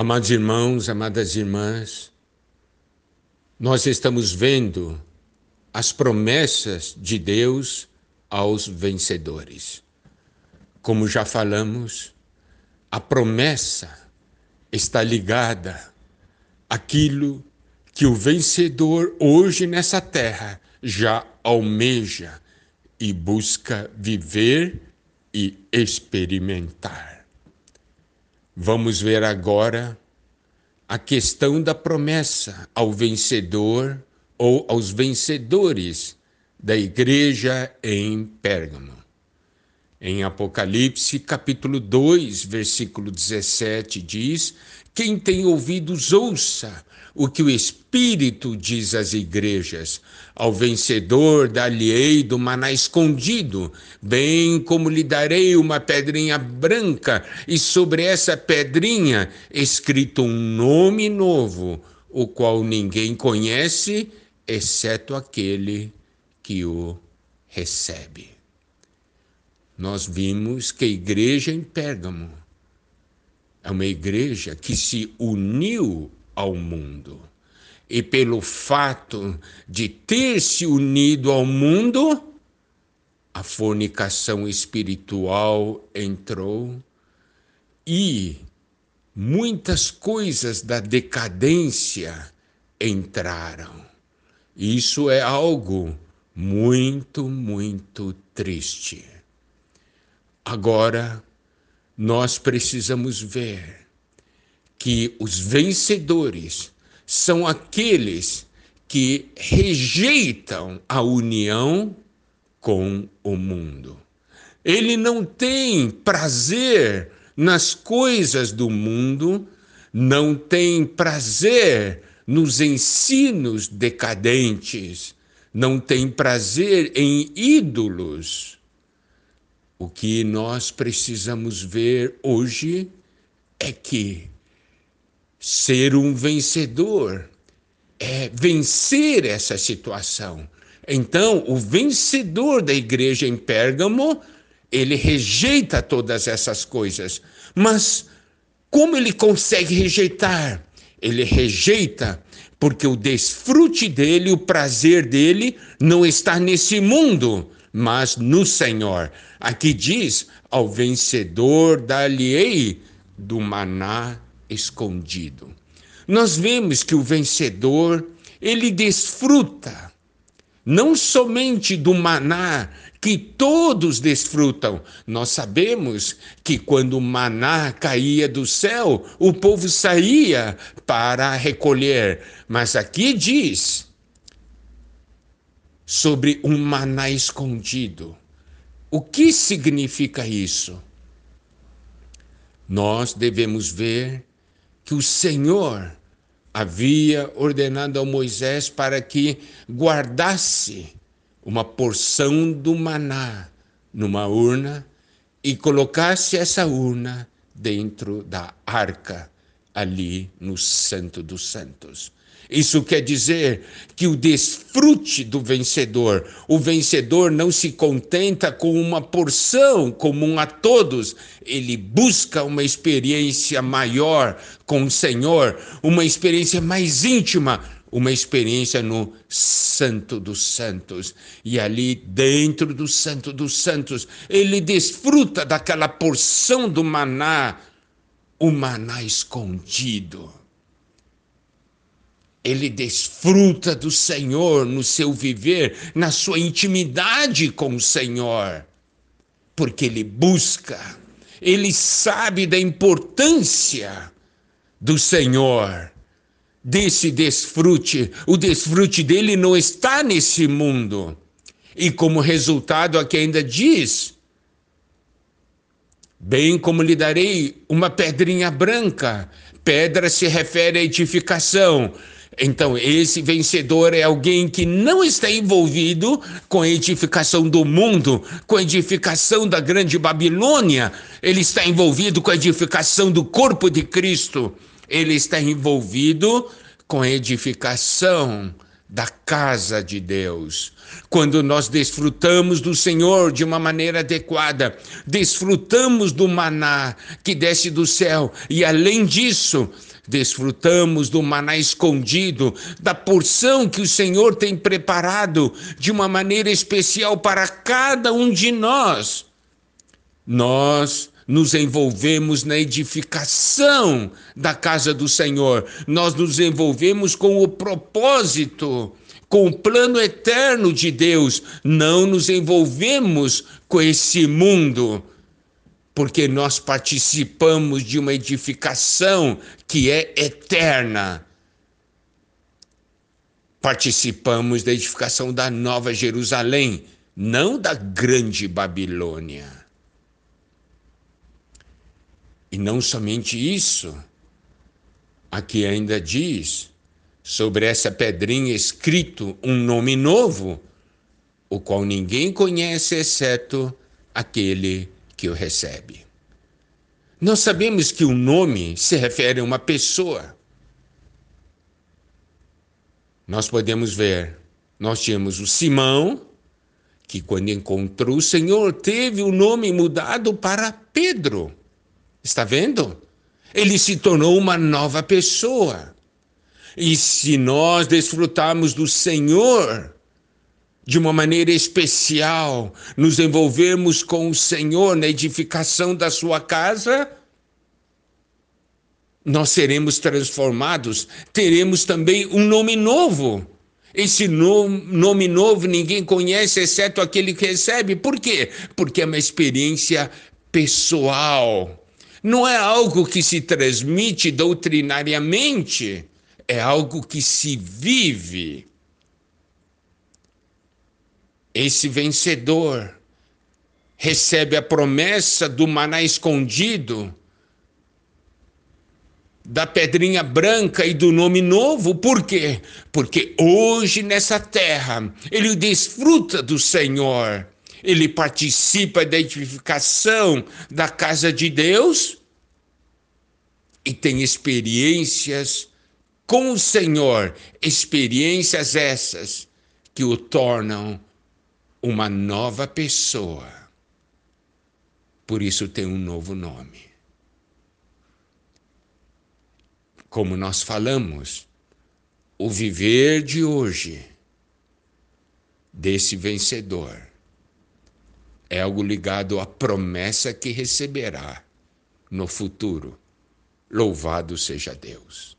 Amados irmãos, amadas irmãs, nós estamos vendo as promessas de Deus aos vencedores. Como já falamos, a promessa está ligada àquilo que o vencedor hoje nessa terra já almeja e busca viver e experimentar. Vamos ver agora a questão da promessa ao vencedor ou aos vencedores da igreja em Pérgamo. Em Apocalipse, capítulo 2, versículo 17, diz: Quem tem ouvidos, ouça o que o Espírito diz às igrejas. Ao vencedor dar-lhe-ei do maná escondido, bem como lhe darei uma pedrinha branca, e sobre essa pedrinha escrito um nome novo, o qual ninguém conhece, exceto aquele que o recebe. Nós vimos que a igreja em Pérgamo é uma igreja que se uniu ao mundo. E pelo fato de ter se unido ao mundo, a fornicação espiritual entrou e muitas coisas da decadência entraram. Isso é algo muito, muito triste. Agora, nós precisamos ver que os vencedores são aqueles que rejeitam a união com o mundo. Ele não tem prazer nas coisas do mundo, não tem prazer nos ensinos decadentes, não tem prazer em ídolos. O que nós precisamos ver hoje é que Ser um vencedor é vencer essa situação. Então, o vencedor da igreja em Pérgamo, ele rejeita todas essas coisas. Mas como ele consegue rejeitar? Ele rejeita porque o desfrute dele, o prazer dele, não está nesse mundo, mas no Senhor. Aqui diz: ao vencedor dar-lhe-ei do maná escondido. Nós vemos que o vencedor, ele desfruta não somente do maná que todos desfrutam. Nós sabemos que quando o maná caía do céu, o povo saía para recolher. Mas aqui diz sobre um maná escondido. O que significa isso? Nós devemos ver que o Senhor havia ordenado a Moisés para que guardasse uma porção do maná numa urna e colocasse essa urna dentro da arca ali no Santo dos Santos. Isso quer dizer que o desfrute do vencedor, o vencedor não se contenta com uma porção comum a todos, ele busca uma experiência maior com o Senhor, uma experiência mais íntima, uma experiência no Santo dos Santos. E ali dentro do Santo dos Santos, ele desfruta daquela porção do maná, o maná escondido ele desfruta do Senhor no seu viver, na sua intimidade com o Senhor, porque ele busca, ele sabe da importância do Senhor, desse desfrute. O desfrute dele não está nesse mundo. E como resultado, aqui ainda diz: Bem como lhe darei uma pedrinha branca. Pedra se refere à edificação. Então, esse vencedor é alguém que não está envolvido com a edificação do mundo, com a edificação da grande Babilônia. Ele está envolvido com a edificação do corpo de Cristo. Ele está envolvido com a edificação da casa de Deus. Quando nós desfrutamos do Senhor de uma maneira adequada, desfrutamos do maná que desce do céu e além disso, desfrutamos do maná escondido, da porção que o Senhor tem preparado de uma maneira especial para cada um de nós. Nós nos envolvemos na edificação da casa do Senhor, nós nos envolvemos com o propósito, com o plano eterno de Deus, não nos envolvemos com esse mundo, porque nós participamos de uma edificação que é eterna. Participamos da edificação da Nova Jerusalém, não da Grande Babilônia. E não somente isso, aqui ainda diz sobre essa pedrinha escrito um nome novo, o qual ninguém conhece exceto aquele que o recebe. Nós sabemos que o nome se refere a uma pessoa. Nós podemos ver, nós tínhamos o Simão, que quando encontrou o Senhor teve o nome mudado para Pedro. Está vendo? Ele se tornou uma nova pessoa. E se nós desfrutarmos do Senhor de uma maneira especial, nos envolvermos com o Senhor na edificação da sua casa, nós seremos transformados, teremos também um nome novo. Esse nome novo ninguém conhece exceto aquele que recebe. Por quê? Porque é uma experiência pessoal não é algo que se transmite doutrinariamente, é algo que se vive. Esse vencedor recebe a promessa do maná escondido, da pedrinha branca e do nome novo, por quê? Porque hoje nessa terra ele desfruta do Senhor ele participa da edificação da casa de Deus e tem experiências com o Senhor, experiências essas que o tornam uma nova pessoa. Por isso tem um novo nome. Como nós falamos, o viver de hoje desse vencedor é algo ligado à promessa que receberá no futuro. Louvado seja Deus.